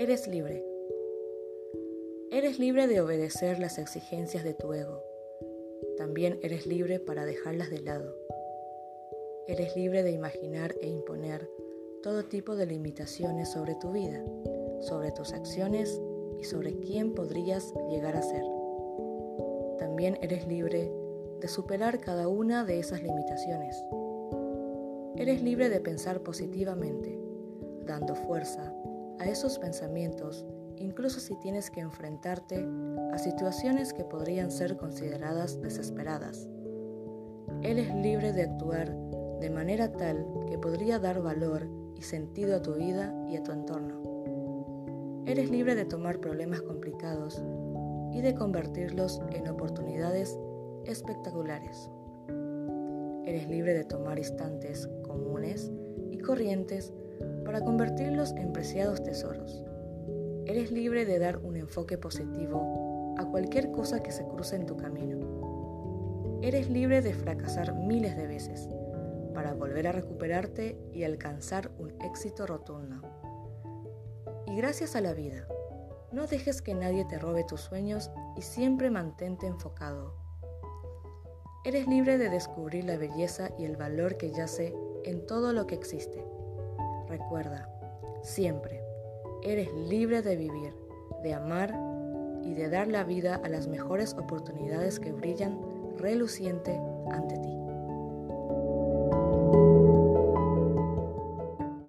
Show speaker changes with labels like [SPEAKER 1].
[SPEAKER 1] Eres libre. Eres libre de obedecer las exigencias de tu ego. También eres libre para dejarlas de lado. Eres libre de imaginar e imponer todo tipo de limitaciones sobre tu vida, sobre tus acciones y sobre quién podrías llegar a ser. También eres libre de superar cada una de esas limitaciones. Eres libre de pensar positivamente, dando fuerza a esos pensamientos incluso si tienes que enfrentarte a situaciones que podrían ser consideradas desesperadas. Eres libre de actuar de manera tal que podría dar valor y sentido a tu vida y a tu entorno. Eres libre de tomar problemas complicados y de convertirlos en oportunidades espectaculares. Eres libre de tomar instantes comunes y corrientes para convertirlos en preciados tesoros. Eres libre de dar un enfoque positivo a cualquier cosa que se cruce en tu camino. Eres libre de fracasar miles de veces para volver a recuperarte y alcanzar un éxito rotundo. Y gracias a la vida, no dejes que nadie te robe tus sueños y siempre mantente enfocado. Eres libre de descubrir la belleza y el valor que yace en todo lo que existe. Recuerda, siempre, eres libre de vivir, de amar y de dar la vida a las mejores oportunidades que brillan reluciente ante ti.